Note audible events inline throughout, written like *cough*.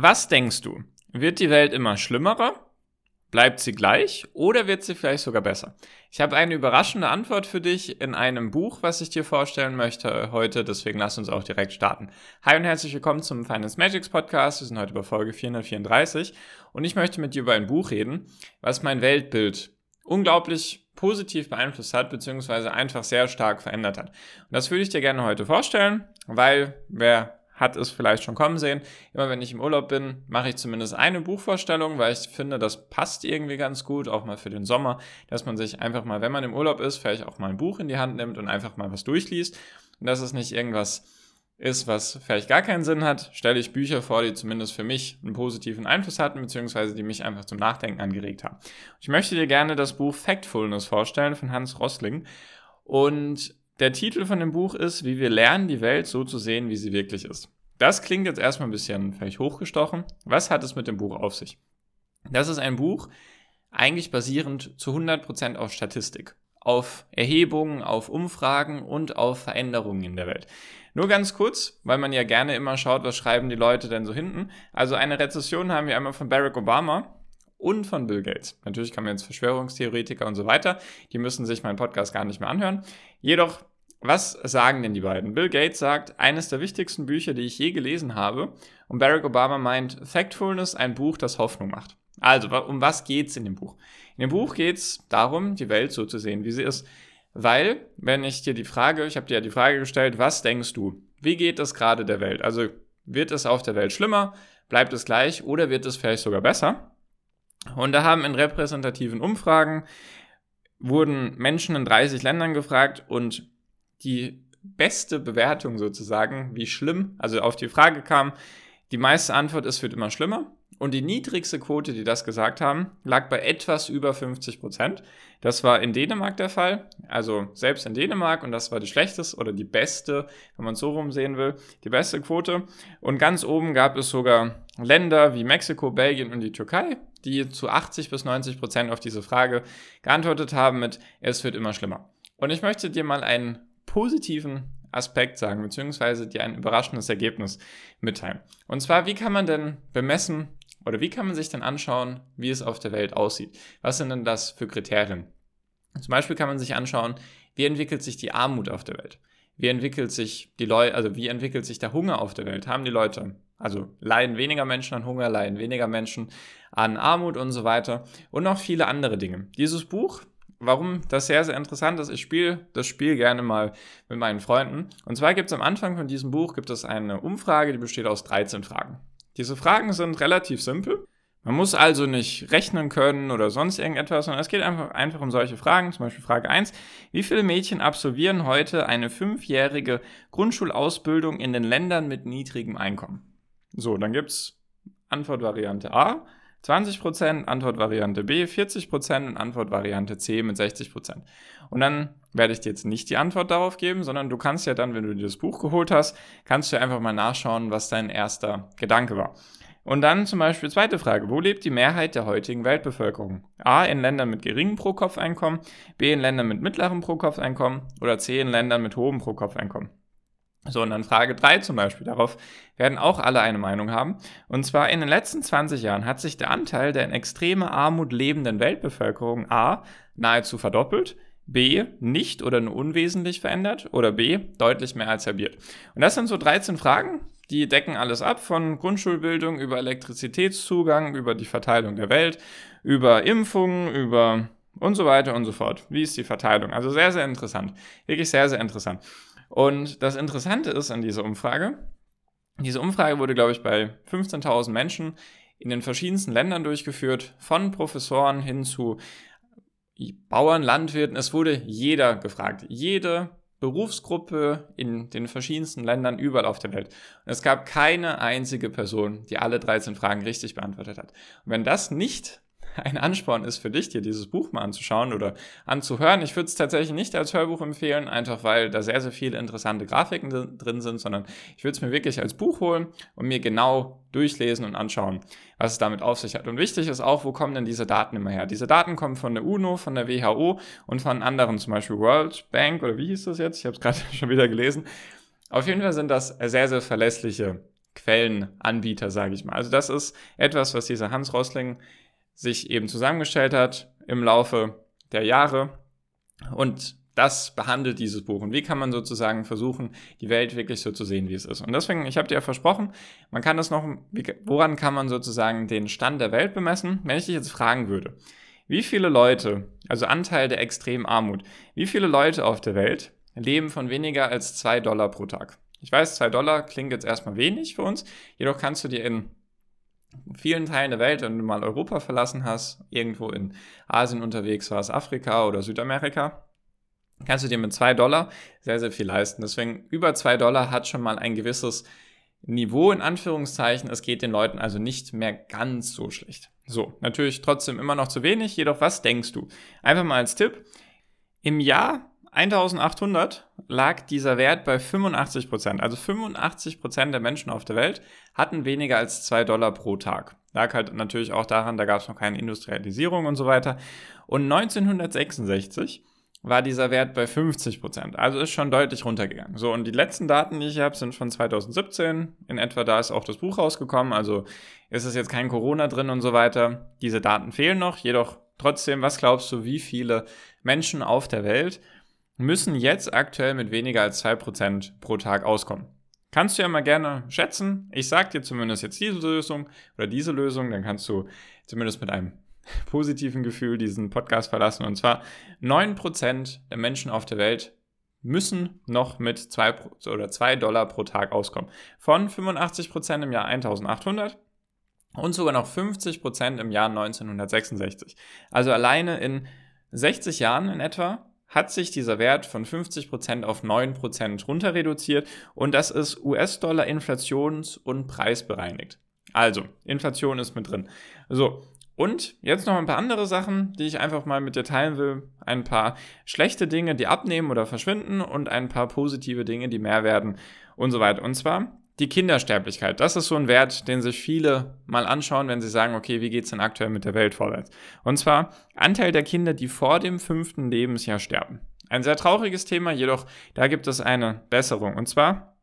Was denkst du? Wird die Welt immer schlimmerer? Bleibt sie gleich oder wird sie vielleicht sogar besser? Ich habe eine überraschende Antwort für dich in einem Buch, was ich dir vorstellen möchte heute, deswegen lass uns auch direkt starten. Hi und herzlich willkommen zum Finance Magics Podcast. Wir sind heute bei Folge 434 und ich möchte mit dir über ein Buch reden, was mein Weltbild unglaublich positiv beeinflusst hat, beziehungsweise einfach sehr stark verändert hat. Und das würde ich dir gerne heute vorstellen, weil wer hat es vielleicht schon kommen sehen. Immer wenn ich im Urlaub bin, mache ich zumindest eine Buchvorstellung, weil ich finde, das passt irgendwie ganz gut, auch mal für den Sommer, dass man sich einfach mal, wenn man im Urlaub ist, vielleicht auch mal ein Buch in die Hand nimmt und einfach mal was durchliest. Und dass es nicht irgendwas ist, was vielleicht gar keinen Sinn hat, stelle ich Bücher vor, die zumindest für mich einen positiven Einfluss hatten, beziehungsweise die mich einfach zum Nachdenken angeregt haben. Ich möchte dir gerne das Buch Factfulness vorstellen von Hans Rossling. Und der Titel von dem Buch ist, wie wir lernen, die Welt so zu sehen, wie sie wirklich ist. Das klingt jetzt erstmal ein bisschen vielleicht hochgestochen. Was hat es mit dem Buch auf sich? Das ist ein Buch, eigentlich basierend zu 100% auf Statistik, auf Erhebungen, auf Umfragen und auf Veränderungen in der Welt. Nur ganz kurz, weil man ja gerne immer schaut, was schreiben die Leute denn so hinten. Also eine Rezession haben wir einmal von Barack Obama und von Bill Gates. Natürlich kann man jetzt Verschwörungstheoretiker und so weiter, die müssen sich meinen Podcast gar nicht mehr anhören. Jedoch, was sagen denn die beiden? Bill Gates sagt, eines der wichtigsten Bücher, die ich je gelesen habe. Und Barack Obama meint, Factfulness, ein Buch, das Hoffnung macht. Also, um was geht's in dem Buch? In dem Buch geht's darum, die Welt so zu sehen, wie sie ist. Weil, wenn ich dir die Frage, ich habe dir ja die Frage gestellt, was denkst du? Wie geht es gerade der Welt? Also, wird es auf der Welt schlimmer? Bleibt es gleich? Oder wird es vielleicht sogar besser? Und da haben in repräsentativen Umfragen wurden Menschen in 30 Ländern gefragt und die beste Bewertung sozusagen, wie schlimm, also auf die Frage kam, die meiste Antwort, es wird immer schlimmer. Und die niedrigste Quote, die das gesagt haben, lag bei etwas über 50 Prozent. Das war in Dänemark der Fall. Also selbst in Dänemark, und das war die schlechteste oder die beste, wenn man es so rum sehen will, die beste Quote. Und ganz oben gab es sogar Länder wie Mexiko, Belgien und die Türkei, die zu 80 bis 90 Prozent auf diese Frage geantwortet haben mit, es wird immer schlimmer. Und ich möchte dir mal einen positiven Aspekt sagen, beziehungsweise dir ein überraschendes Ergebnis mitteilen. Und zwar, wie kann man denn bemessen oder wie kann man sich denn anschauen, wie es auf der Welt aussieht? Was sind denn das für Kriterien? Zum Beispiel kann man sich anschauen, wie entwickelt sich die Armut auf der Welt? Wie entwickelt sich die Leute, also wie entwickelt sich der Hunger auf der Welt? Haben die Leute, also leiden weniger Menschen an Hunger, leiden weniger Menschen an Armut und so weiter und noch viele andere Dinge. Dieses Buch warum das sehr, sehr interessant ist. Ich spiele das Spiel gerne mal mit meinen Freunden. Und zwar gibt es am Anfang von diesem Buch gibt es eine Umfrage, die besteht aus 13 Fragen. Diese Fragen sind relativ simpel. Man muss also nicht rechnen können oder sonst irgendetwas, sondern es geht einfach, einfach um solche Fragen. Zum Beispiel Frage 1. Wie viele Mädchen absolvieren heute eine fünfjährige Grundschulausbildung in den Ländern mit niedrigem Einkommen? So, dann gibt es Antwortvariante A. 20%, Antwortvariante B 40% und Antwortvariante C mit 60%. Und dann werde ich dir jetzt nicht die Antwort darauf geben, sondern du kannst ja dann, wenn du dir das Buch geholt hast, kannst du einfach mal nachschauen, was dein erster Gedanke war. Und dann zum Beispiel zweite Frage, wo lebt die Mehrheit der heutigen Weltbevölkerung? A in Ländern mit geringem Pro-Kopf-Einkommen, B in Ländern mit mittlerem Pro-Kopf-Einkommen oder C in Ländern mit hohem Pro-Kopf-Einkommen? So, und dann Frage 3 zum Beispiel. Darauf werden auch alle eine Meinung haben. Und zwar in den letzten 20 Jahren hat sich der Anteil der in extremer Armut lebenden Weltbevölkerung A nahezu verdoppelt, B nicht oder nur unwesentlich verändert oder B deutlich mehr als halbiert. Und das sind so 13 Fragen, die decken alles ab, von Grundschulbildung über Elektrizitätszugang, über die Verteilung der Welt, über Impfungen, über und so weiter und so fort. Wie ist die Verteilung? Also sehr, sehr interessant. Wirklich sehr, sehr interessant. Und das Interessante ist an dieser Umfrage, diese Umfrage wurde, glaube ich, bei 15.000 Menschen in den verschiedensten Ländern durchgeführt, von Professoren hin zu Bauern, Landwirten. Es wurde jeder gefragt. Jede Berufsgruppe in den verschiedensten Ländern überall auf der Welt. Und es gab keine einzige Person, die alle 13 Fragen richtig beantwortet hat. Und wenn das nicht ein Ansporn ist für dich, dir dieses Buch mal anzuschauen oder anzuhören. Ich würde es tatsächlich nicht als Hörbuch empfehlen, einfach weil da sehr, sehr viele interessante Grafiken drin sind, sondern ich würde es mir wirklich als Buch holen und mir genau durchlesen und anschauen, was es damit auf sich hat. Und wichtig ist auch, wo kommen denn diese Daten immer her? Diese Daten kommen von der UNO, von der WHO und von anderen, zum Beispiel World Bank oder wie hieß das jetzt? Ich habe es gerade *laughs* schon wieder gelesen. Auf jeden Fall sind das sehr, sehr verlässliche Quellenanbieter, sage ich mal. Also das ist etwas, was dieser Hans Rosling sich eben zusammengestellt hat im Laufe der Jahre. Und das behandelt dieses Buch und wie kann man sozusagen versuchen, die Welt wirklich so zu sehen, wie es ist. Und deswegen, ich habe dir ja versprochen, man kann das noch, woran kann man sozusagen den Stand der Welt bemessen? Wenn ich dich jetzt fragen würde, wie viele Leute, also Anteil der extremen Armut, wie viele Leute auf der Welt leben von weniger als zwei Dollar pro Tag? Ich weiß, zwei Dollar klingt jetzt erstmal wenig für uns, jedoch kannst du dir in vielen Teilen der Welt, wenn du mal Europa verlassen hast, irgendwo in Asien unterwegs warst, Afrika oder Südamerika, kannst du dir mit zwei Dollar sehr, sehr viel leisten. Deswegen über zwei Dollar hat schon mal ein gewisses Niveau in Anführungszeichen. Es geht den Leuten also nicht mehr ganz so schlecht. So, natürlich trotzdem immer noch zu wenig. Jedoch, was denkst du? Einfach mal als Tipp. Im Jahr 1800 lag dieser Wert bei 85 Prozent. Also 85 Prozent der Menschen auf der Welt hatten weniger als zwei Dollar pro Tag. Lag halt natürlich auch daran, da gab es noch keine Industrialisierung und so weiter. Und 1966 war dieser Wert bei 50 Prozent. Also ist schon deutlich runtergegangen. So, und die letzten Daten, die ich habe, sind von 2017. In etwa da ist auch das Buch rausgekommen. Also ist es jetzt kein Corona drin und so weiter. Diese Daten fehlen noch. Jedoch trotzdem, was glaubst du, wie viele Menschen auf der Welt müssen jetzt aktuell mit weniger als 2% pro Tag auskommen? Kannst du ja mal gerne schätzen. Ich sag dir zumindest jetzt diese Lösung oder diese Lösung, dann kannst du zumindest mit einem *laughs* positiven Gefühl diesen Podcast verlassen. Und zwar 9% der Menschen auf der Welt müssen noch mit 2 oder 2 Dollar pro Tag auskommen. Von 85% im Jahr 1800 und sogar noch 50% im Jahr 1966. Also alleine in 60 Jahren in etwa hat sich dieser Wert von 50% auf 9% runter reduziert und das ist US-Dollar inflations- und preisbereinigt. Also, Inflation ist mit drin. So, und jetzt noch ein paar andere Sachen, die ich einfach mal mit dir teilen will. Ein paar schlechte Dinge, die abnehmen oder verschwinden und ein paar positive Dinge, die mehr werden und so weiter. Und zwar die Kindersterblichkeit. Das ist so ein Wert, den sich viele mal anschauen, wenn sie sagen, okay, wie geht's denn aktuell mit der Welt vorwärts? Und zwar Anteil der Kinder, die vor dem fünften Lebensjahr sterben. Ein sehr trauriges Thema, jedoch da gibt es eine Besserung. Und zwar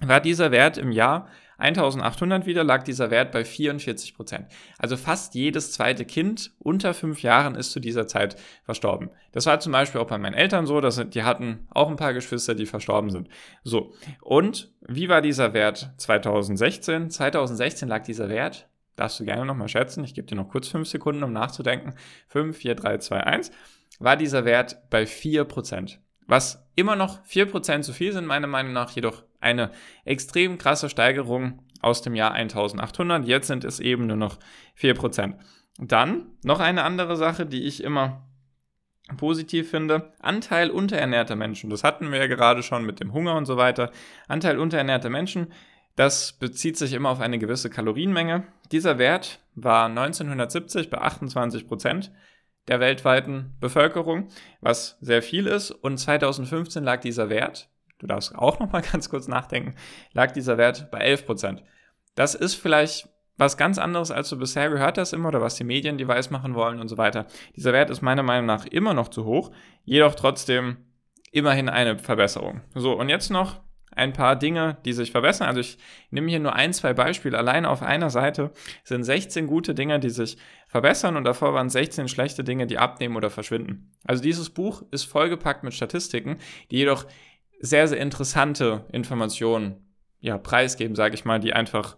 war dieser Wert im Jahr 1800 wieder lag dieser Wert bei 44 Prozent. Also fast jedes zweite Kind unter fünf Jahren ist zu dieser Zeit verstorben. Das war zum Beispiel auch bei meinen Eltern so, dass die hatten auch ein paar Geschwister, die verstorben sind. So. Und wie war dieser Wert 2016? 2016 lag dieser Wert, darfst du gerne nochmal schätzen, ich gebe dir noch kurz fünf Sekunden, um nachzudenken. 5, 4, 3, 2, 1. War dieser Wert bei 4 Prozent. Was immer noch 4% zu viel sind, meiner Meinung nach, jedoch eine extrem krasse Steigerung aus dem Jahr 1800. Jetzt sind es eben nur noch 4%. Dann noch eine andere Sache, die ich immer positiv finde. Anteil unterernährter Menschen. Das hatten wir ja gerade schon mit dem Hunger und so weiter. Anteil unterernährter Menschen. Das bezieht sich immer auf eine gewisse Kalorienmenge. Dieser Wert war 1970 bei 28 Prozent der weltweiten Bevölkerung, was sehr viel ist. Und 2015 lag dieser Wert, du darfst auch noch mal *laughs* ganz kurz nachdenken, lag dieser Wert bei 11 Prozent. Das ist vielleicht was ganz anderes, als du bisher gehört hast immer oder was die Medien die weiß machen wollen und so weiter. Dieser Wert ist meiner Meinung nach immer noch zu hoch, jedoch trotzdem immerhin eine Verbesserung. So, und jetzt noch ein paar Dinge, die sich verbessern. Also ich nehme hier nur ein, zwei Beispiele. Alleine auf einer Seite sind 16 gute Dinge, die sich verbessern und davor waren 16 schlechte Dinge, die abnehmen oder verschwinden. Also dieses Buch ist vollgepackt mit Statistiken, die jedoch sehr, sehr interessante Informationen ja, preisgeben, sage ich mal, die einfach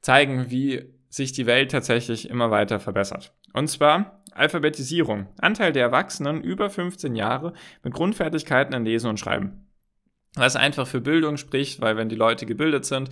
zeigen, wie sich die Welt tatsächlich immer weiter verbessert. Und zwar Alphabetisierung. Anteil der Erwachsenen über 15 Jahre mit Grundfertigkeiten in Lesen und Schreiben was einfach für Bildung spricht, weil wenn die Leute gebildet sind,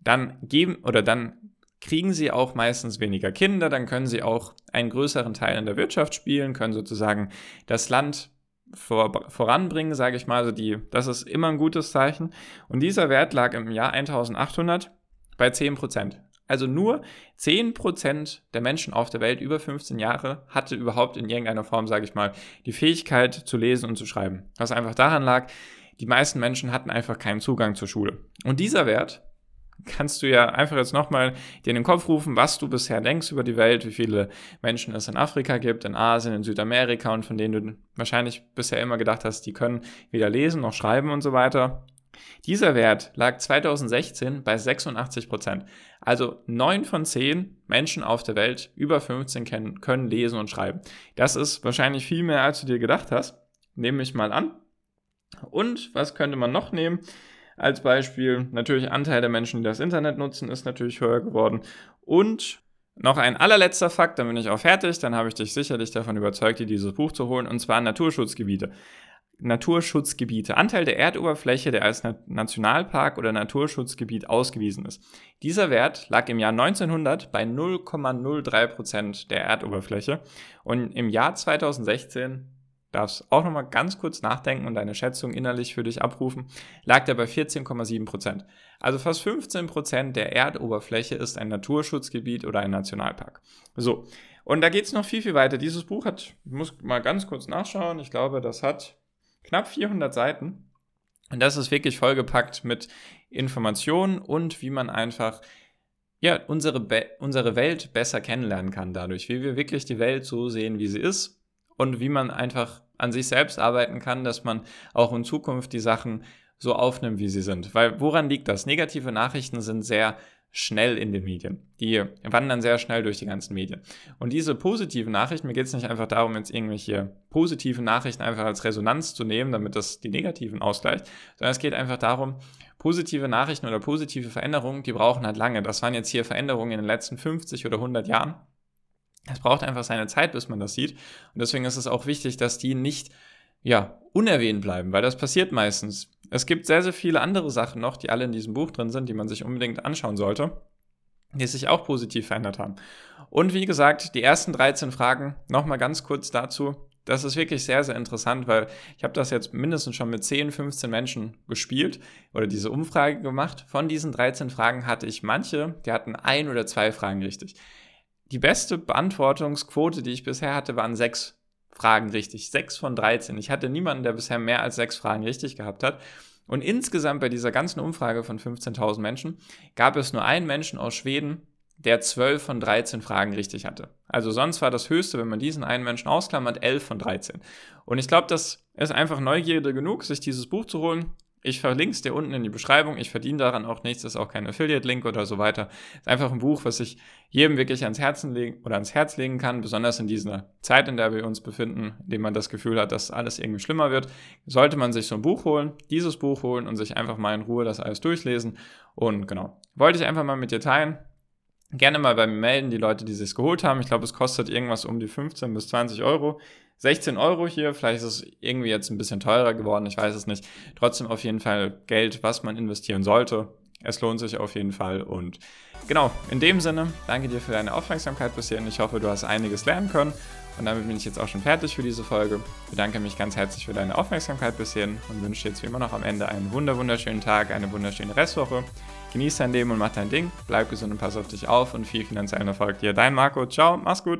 dann geben oder dann kriegen sie auch meistens weniger Kinder, dann können sie auch einen größeren Teil in der Wirtschaft spielen, können sozusagen das Land vor, voranbringen, sage ich mal. Also die, das ist immer ein gutes Zeichen. Und dieser Wert lag im Jahr 1800 bei 10% Also nur 10% der Menschen auf der Welt über 15 Jahre hatte überhaupt in irgendeiner Form, sage ich mal, die Fähigkeit zu lesen und zu schreiben. Was einfach daran lag, die meisten Menschen hatten einfach keinen Zugang zur Schule. Und dieser Wert kannst du ja einfach jetzt nochmal dir in den Kopf rufen, was du bisher denkst über die Welt, wie viele Menschen es in Afrika gibt, in Asien, in Südamerika und von denen du wahrscheinlich bisher immer gedacht hast, die können weder lesen noch schreiben und so weiter. Dieser Wert lag 2016 bei 86 Prozent. Also 9 von 10 Menschen auf der Welt über 15 kennen, können lesen und schreiben. Das ist wahrscheinlich viel mehr, als du dir gedacht hast. Nehme ich mal an. Und was könnte man noch nehmen? Als Beispiel natürlich Anteil der Menschen, die das Internet nutzen, ist natürlich höher geworden. Und noch ein allerletzter Fakt, dann bin ich auch fertig, dann habe ich dich sicherlich davon überzeugt, dir dieses Buch zu holen, und zwar Naturschutzgebiete. Naturschutzgebiete, Anteil der Erdoberfläche, der als Nationalpark oder Naturschutzgebiet ausgewiesen ist. Dieser Wert lag im Jahr 1900 bei 0,03 Prozent der Erdoberfläche und im Jahr 2016 darfst auch nochmal ganz kurz nachdenken und deine Schätzung innerlich für dich abrufen, lag der bei 14,7 Prozent. Also fast 15 Prozent der Erdoberfläche ist ein Naturschutzgebiet oder ein Nationalpark. So, und da geht es noch viel, viel weiter. Dieses Buch hat, ich muss mal ganz kurz nachschauen, ich glaube, das hat knapp 400 Seiten. Und das ist wirklich vollgepackt mit Informationen und wie man einfach ja, unsere, unsere Welt besser kennenlernen kann dadurch, wie wir wirklich die Welt so sehen, wie sie ist und wie man einfach an sich selbst arbeiten kann, dass man auch in Zukunft die Sachen so aufnimmt, wie sie sind. Weil woran liegt das? Negative Nachrichten sind sehr schnell in den Medien. Die wandern sehr schnell durch die ganzen Medien. Und diese positiven Nachrichten, mir geht es nicht einfach darum, jetzt irgendwelche positiven Nachrichten einfach als Resonanz zu nehmen, damit das die negativen ausgleicht, sondern es geht einfach darum, positive Nachrichten oder positive Veränderungen, die brauchen halt lange. Das waren jetzt hier Veränderungen in den letzten 50 oder 100 Jahren. Es braucht einfach seine Zeit, bis man das sieht. Und deswegen ist es auch wichtig, dass die nicht ja, unerwähnt bleiben, weil das passiert meistens. Es gibt sehr, sehr viele andere Sachen noch, die alle in diesem Buch drin sind, die man sich unbedingt anschauen sollte, die sich auch positiv verändert haben. Und wie gesagt, die ersten 13 Fragen, nochmal ganz kurz dazu. Das ist wirklich sehr, sehr interessant, weil ich habe das jetzt mindestens schon mit 10, 15 Menschen gespielt oder diese Umfrage gemacht. Von diesen 13 Fragen hatte ich manche, die hatten ein oder zwei Fragen richtig. Die beste Beantwortungsquote, die ich bisher hatte, waren sechs Fragen richtig. Sechs von 13. Ich hatte niemanden, der bisher mehr als sechs Fragen richtig gehabt hat. Und insgesamt bei dieser ganzen Umfrage von 15.000 Menschen gab es nur einen Menschen aus Schweden, der 12 von 13 Fragen richtig hatte. Also sonst war das höchste, wenn man diesen einen Menschen ausklammert, 11 von 13. Und ich glaube, das ist einfach Neugierde genug, sich dieses Buch zu holen. Ich verlinke es dir unten in die Beschreibung. Ich verdiene daran auch nichts, das ist auch kein Affiliate-Link oder so weiter. Es ist einfach ein Buch, was ich jedem wirklich ans Herzen legen oder ans Herz legen kann, besonders in dieser Zeit, in der wir uns befinden, in dem man das Gefühl hat, dass alles irgendwie schlimmer wird. Sollte man sich so ein Buch holen, dieses Buch holen und sich einfach mal in Ruhe das alles durchlesen. Und genau, wollte ich einfach mal mit dir teilen gerne mal bei mir melden, die Leute, die sich geholt haben. Ich glaube, es kostet irgendwas um die 15 bis 20 Euro. 16 Euro hier, vielleicht ist es irgendwie jetzt ein bisschen teurer geworden, ich weiß es nicht. Trotzdem auf jeden Fall Geld, was man investieren sollte. Es lohnt sich auf jeden Fall und genau, in dem Sinne, danke dir für deine Aufmerksamkeit bis hierhin. Ich hoffe, du hast einiges lernen können und damit bin ich jetzt auch schon fertig für diese Folge. Ich bedanke mich ganz herzlich für deine Aufmerksamkeit bis hierhin und wünsche dir jetzt wie immer noch am Ende einen wunderschönen Tag, eine wunderschöne Restwoche. Genieß dein Leben und mach dein Ding. Bleib gesund und pass auf dich auf und viel finanziellen Erfolg dir. Dein Marco. Ciao, mach's gut.